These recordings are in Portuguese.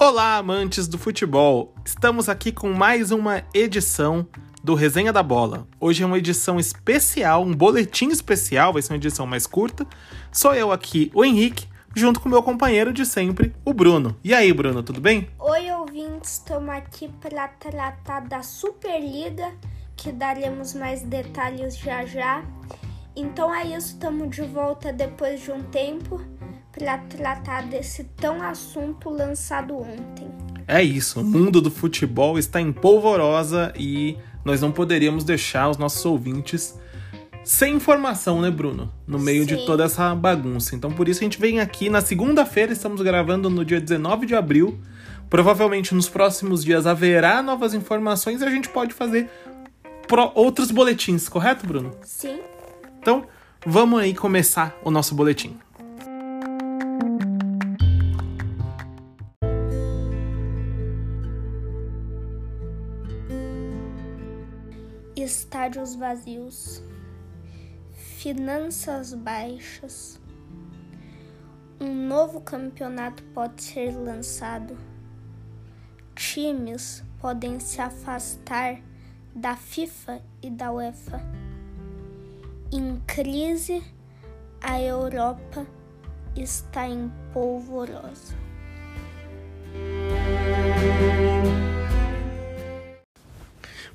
Olá, amantes do futebol! Estamos aqui com mais uma edição do Resenha da Bola. Hoje é uma edição especial, um boletim especial, vai ser uma edição mais curta. Sou eu aqui, o Henrique, junto com meu companheiro de sempre, o Bruno. E aí, Bruno, tudo bem? Oi, ouvintes, estamos aqui para tratar da Superliga, que daremos mais detalhes já já. Então é isso, estamos de volta depois de um tempo para tratar desse tão assunto lançado ontem. É isso, o mundo do futebol está em polvorosa e nós não poderíamos deixar os nossos ouvintes sem informação, né, Bruno? No meio Sim. de toda essa bagunça. Então, por isso a gente vem aqui na segunda-feira, estamos gravando no dia 19 de abril. Provavelmente nos próximos dias haverá novas informações e a gente pode fazer outros boletins, correto, Bruno? Sim, Então, vamos aí começar o nosso boletim. Vazios, finanças baixas. Um novo campeonato pode ser lançado. Times podem se afastar da FIFA e da UEFA. Em crise, a Europa está em polvorosa.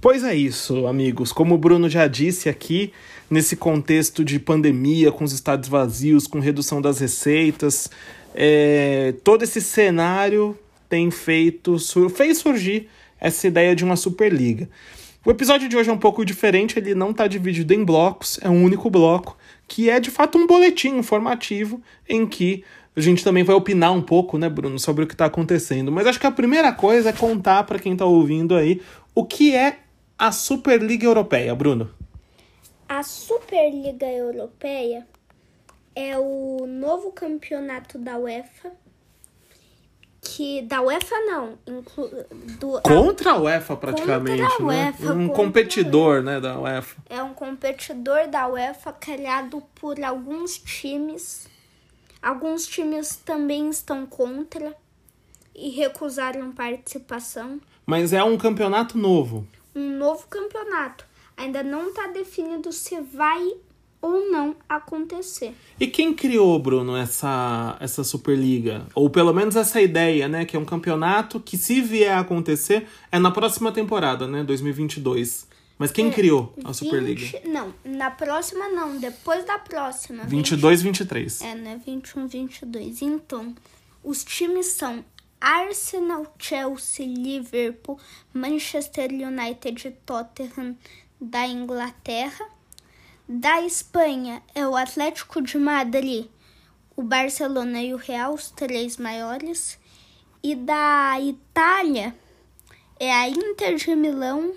Pois é isso, amigos. Como o Bruno já disse aqui, nesse contexto de pandemia, com os estádios vazios, com redução das receitas, é, todo esse cenário tem feito fez surgir essa ideia de uma Superliga. O episódio de hoje é um pouco diferente, ele não está dividido em blocos, é um único bloco, que é de fato um boletim informativo em que a gente também vai opinar um pouco, né, Bruno, sobre o que está acontecendo. Mas acho que a primeira coisa é contar para quem está ouvindo aí o que é a Superliga Europeia, Bruno. A Superliga Europeia é o novo campeonato da UEFA. Que da UEFA não, inclu, do, Contra a UEFA, praticamente, Contra a né? UEFA, um contra a competidor, né, da UEFA. é um competidor da UEFA criado por alguns times. Alguns times também estão contra e recusaram participação. Mas é um campeonato novo. Um novo campeonato. Ainda não está definido se vai ou não acontecer. E quem criou, Bruno, essa, essa Superliga? Ou pelo menos essa ideia, né? Que é um campeonato que, se vier a acontecer, é na próxima temporada, né? 2022. Mas quem criou a Superliga? 20 não, na próxima não, depois da próxima. 22, 23. É, né? 21, 22. Então, os times são Arsenal, Chelsea, Liverpool, Manchester United Tottenham da Inglaterra. Da Espanha é o Atlético de Madrid, o Barcelona e o Real, os três maiores. E da Itália é a Inter de Milão,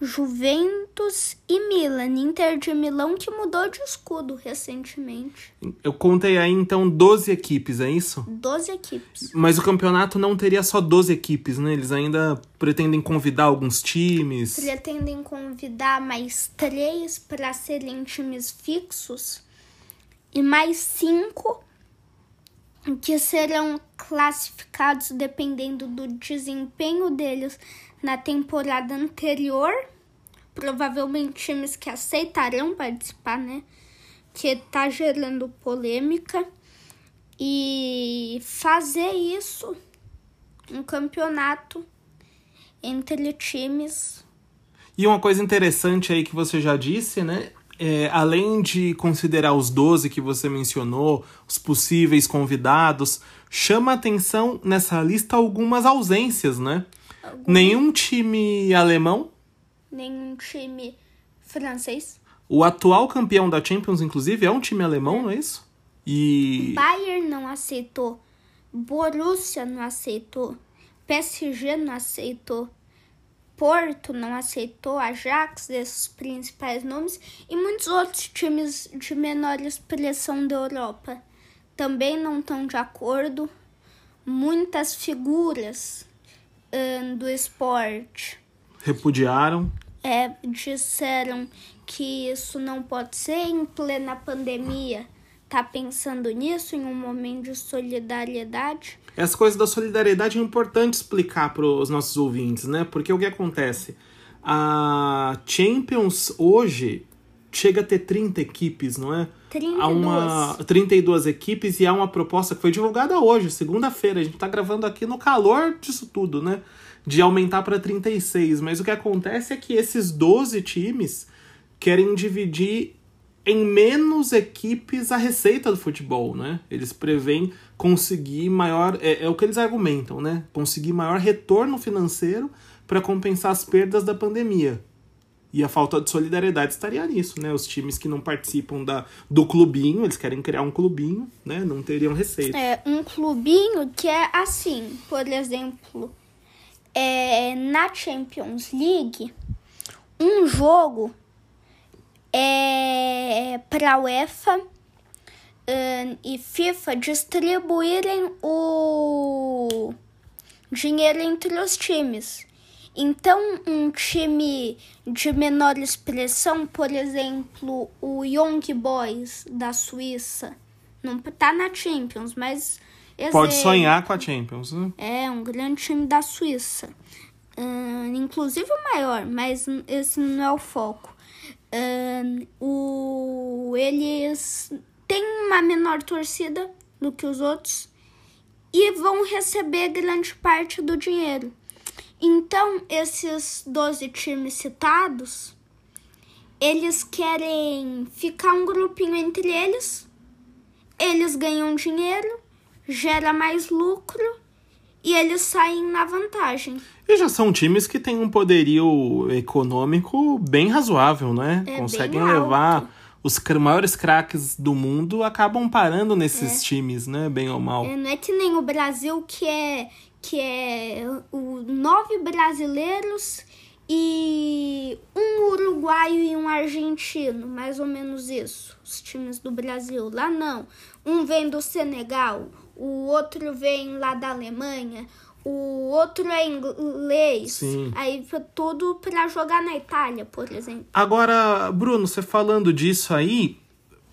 Juventus e Milan. Inter de Milão que mudou de escudo recentemente. Eu contei aí, então, 12 equipes, é isso? 12 equipes. Mas o campeonato não teria só 12 equipes, né? Eles ainda pretendem convidar alguns times. Pretendem convidar mais três para serem times fixos e mais cinco que serão classificados dependendo do desempenho deles na temporada anterior. Provavelmente times que aceitarão participar, né? Que tá gerando polêmica. E fazer isso, um campeonato entre times. E uma coisa interessante aí que você já disse, né? É, além de considerar os 12 que você mencionou, os possíveis convidados, chama atenção nessa lista algumas ausências, né? Nenhum time alemão, Nenhum time francês. o atual campeão da Champions, inclusive, é um time alemão, não é isso? E Bayern não aceitou. Borussia não aceitou. PSG não aceitou. Porto não aceitou. Ajax, esses principais nomes. E muitos outros times de menor expressão da Europa também não estão de acordo. Muitas figuras ahn, do esporte repudiaram. é, disseram que isso não pode ser em plena pandemia, tá pensando nisso em um momento de solidariedade? Essa coisa da solidariedade é importante explicar para os nossos ouvintes, né? Porque o que acontece? A Champions hoje chega a ter 30 equipes, não é? 32. Há uma 32 equipes e há uma proposta que foi divulgada hoje, segunda-feira. A gente tá gravando aqui no calor disso tudo, né? De aumentar para 36. Mas o que acontece é que esses 12 times querem dividir em menos equipes a receita do futebol, né? Eles preveem conseguir maior. É, é o que eles argumentam, né? Conseguir maior retorno financeiro para compensar as perdas da pandemia. E a falta de solidariedade estaria nisso, né? Os times que não participam da, do clubinho, eles querem criar um clubinho, né? Não teriam receita. É, um clubinho que é assim, por exemplo, é, na Champions League, um jogo é para UEFA um, e FIFA distribuírem o dinheiro entre os times. Então, um time de menor expressão, por exemplo, o Young Boys da Suíça, não tá na Champions, mas pode sonhar com a Champions. Né? É um grande time da Suíça, uh, inclusive o maior, mas esse não é o foco. Uh, o, eles têm uma menor torcida do que os outros e vão receber grande parte do dinheiro. Então, esses 12 times citados, eles querem ficar um grupinho entre eles, eles ganham dinheiro, gera mais lucro e eles saem na vantagem. E já são times que têm um poderio econômico bem razoável, né? É Conseguem levar os maiores craques do mundo acabam parando nesses times, né? Bem ou mal. É, não é que nem o Brasil que é que é o nove brasileiros e um uruguaio e um argentino, mais ou menos isso. Os times do Brasil. Lá não. Um vem do Senegal, o outro vem lá da Alemanha, o outro é inglês. Sim. Aí foi tudo para jogar na Itália, por exemplo. Agora, Bruno, você falando disso aí,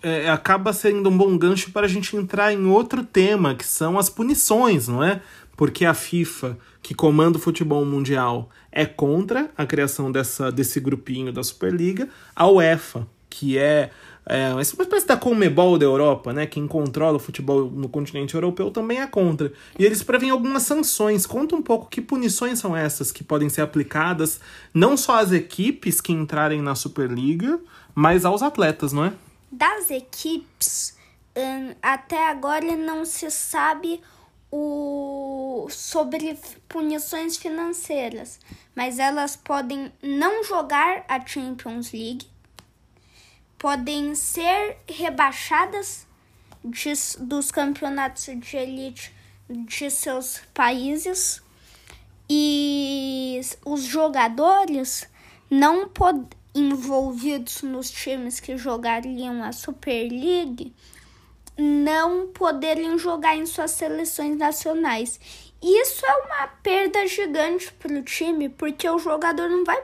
é, acaba sendo um bom gancho para a gente entrar em outro tema, que são as punições, não é? Porque a FIFA, que comanda o futebol mundial, é contra a criação dessa, desse grupinho da Superliga, a UEFA, que é, é uma espécie da Conmebol da Europa, né? Quem controla o futebol no continente europeu também é contra. E eles prevêem algumas sanções. Conta um pouco que punições são essas que podem ser aplicadas não só às equipes que entrarem na Superliga, mas aos atletas, não é? Das equipes, hum, até agora não se sabe o sobre punições financeiras, mas elas podem não jogar a Champions League, podem ser rebaixadas de, dos campeonatos de elite de seus países e os jogadores não pod envolvidos nos times que jogariam a Super League não poderem jogar em suas seleções nacionais. Isso é uma perda gigante para o time, porque o jogador não vai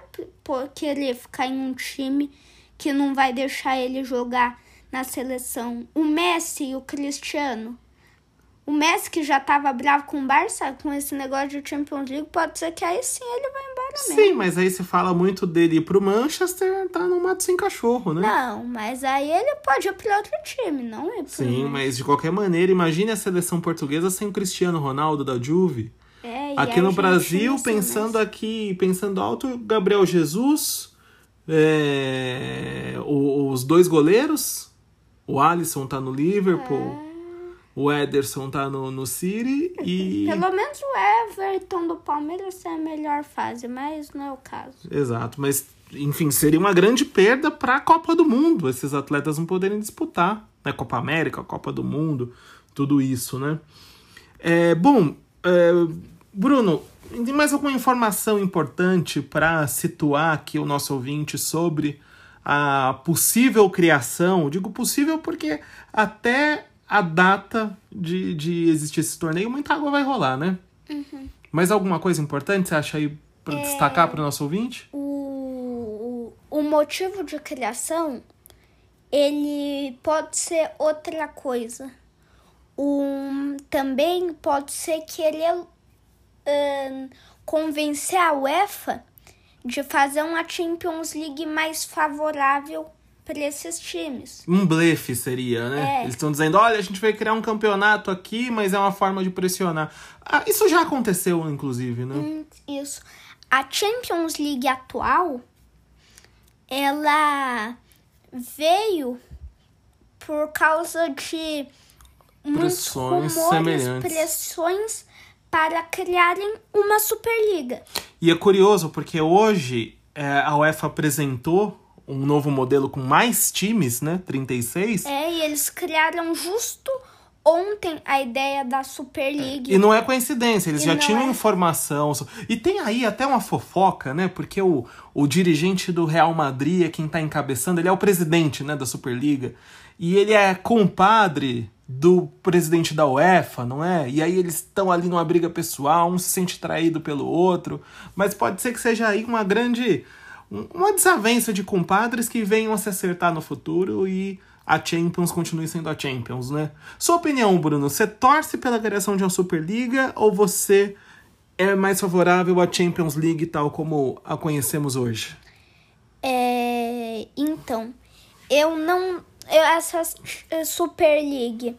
querer ficar em um time que não vai deixar ele jogar na seleção. O Messi e o Cristiano. O Messi que já estava bravo com o Barça, com esse negócio de Champions League, pode ser que aí sim ele vai embora mesmo. Sim, mas aí se fala muito dele ir pro Manchester, tá no mato sem cachorro, né? Não, mas aí ele pode ir para outro time, não é? Sim, mas de qualquer maneira, imagine a seleção portuguesa sem o Cristiano Ronaldo da Juve. É, aqui no Brasil, pensando aqui, pensando alto, Gabriel Jesus, é, os dois goleiros, o Alisson tá no Liverpool. É. O Ederson tá no, no City e. Pelo menos o Everton do Palmeiras é a melhor fase, mas não é o caso. Exato, mas enfim, seria uma grande perda para a Copa do Mundo esses atletas não poderem disputar. Né? Copa América, Copa do Mundo, tudo isso, né? É, bom, é, Bruno, tem mais alguma informação importante para situar aqui o nosso ouvinte sobre a possível criação? Digo possível porque até a data de, de existir esse torneio, muita água vai rolar, né? Uhum. Mas alguma coisa importante você acha aí para é... destacar para o nosso ouvinte? O, o motivo de criação ele pode ser outra coisa. Um, também pode ser querer um, convencer a UEFA de fazer uma Champions League mais favorável para esses times. Um blefe seria, né? É. Eles estão dizendo: olha, a gente vai criar um campeonato aqui, mas é uma forma de pressionar. Ah, isso já aconteceu, inclusive, né? Hum, Isso. A Champions League atual, ela veio por causa de muitos Pressões rumores, semelhantes. pressões para criarem uma Superliga. E é curioso porque hoje é, a UEFA apresentou um novo modelo com mais times, né? 36. É, e eles criaram justo ontem a ideia da Super League. E não é coincidência, eles E já tinham é. informação. E tem aí até uma fofoca, né? Porque o, o dirigente do Real Madrid é quem tá encabeçando, ele é o presidente, né, da Superliga. E ele é compadre do presidente da UEFA, não é? E aí eles estão ali numa briga pessoal, um se sente traído pelo outro. Mas pode ser que seja aí uma grande. Um- uma desavença de compadres que venham a se acertar no futuro e a Champions continue sendo a Champions, né? Sua opinião, Bruno, você torce pela criação de uma Superliga ou você é mais favorável à Champions League tal como a conhecemos hoje? É, então, eu não. Eu, essa Super League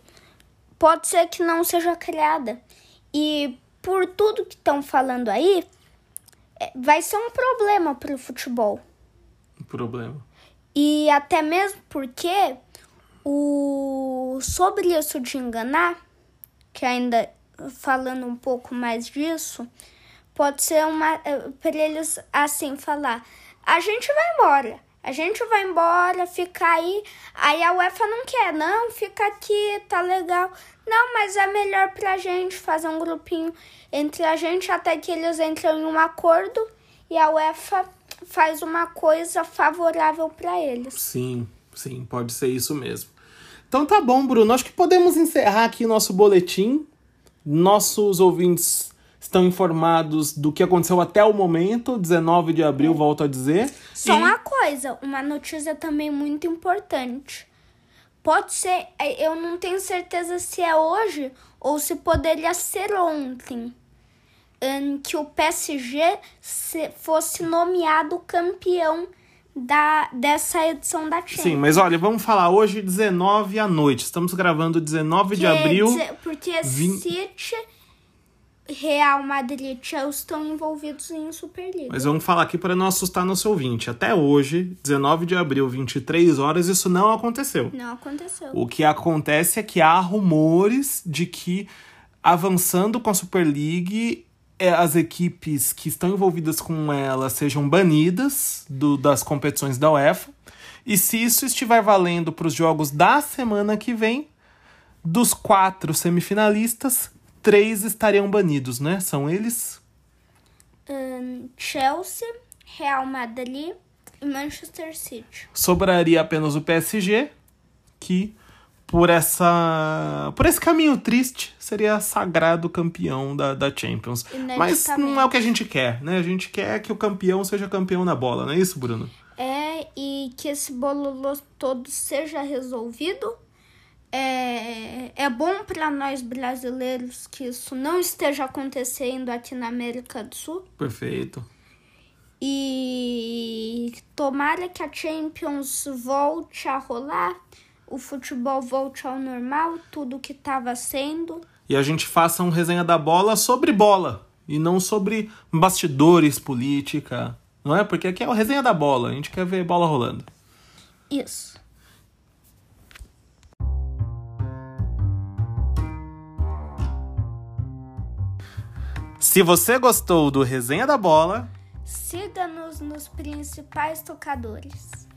pode ser que não seja criada. E por tudo que estão falando aí, vai ser um problema para o futebol. Problema. E até mesmo porque o sobre isso de enganar, que ainda falando um pouco mais disso, pode ser uma para eles assim falar: a gente vai embora, a gente vai embora, fica aí. Aí a UEFA não quer, não, fica aqui, tá legal. Não, mas é melhor pra gente fazer um grupinho entre a gente até que eles entram em um acordo e a UEFA faz uma coisa favorável pra eles. Sim, sim, pode ser isso mesmo. Então tá bom, Bruno. Acho que podemos encerrar aqui nosso boletim. Nossos ouvintes estão informados do que aconteceu até o momento, 19 de abril, volto a dizer. Só E- uma coisa, uma notícia também muito importante. Pode ser, é, eu não tenho certeza se é hoje ou se poderia ser ontem, em que o PSG se- fosse nomeado campeão da, dessa edição da Champions. Sim, mas olha, vamos falar hoje 19 à noite. Estamos gravando 19 de abril. porque vin- City, Real Madrid e Chelsea estão envolvidos em Superliga. Mas vamos falar aqui para não assustar nosso ouvinte. Até hoje, 19 de abril, 23 horas, isso não aconteceu. Não aconteceu. O que acontece é que há rumores de que, avançando com a Super League, é, as equipes que estão envolvidas com ela sejam banidas do- das competições da UEFA. E se isso estiver valendo para os jogos da semana que vem, dos quatro semifinalistas, três estariam banidos, né? São eles? Ahn, Chelsea, Real Madrid e Manchester City. sobraria apenas o PSG, que por essa por esse caminho triste seria sagrado campeão da, da Champions. Mas não é o que a gente quer, né? A gente quer que o campeão seja campeão na bola, não é isso, Bruno? É, e que esse bololô todo seja resolvido. É, é bom para nós brasileiros que isso não esteja acontecendo aqui na América do Sul. Perfeito. E tomara que a Champions volte a rolar, o futebol volte ao normal, tudo que estava sendo. E a gente faça um resenha da bola sobre bola e não sobre bastidores, política, não é? Porque aqui é o resenha da bola, a gente quer ver bola rolando. Isso. Se você gostou do resenha da bola, Siga-nos nos principais tocadores.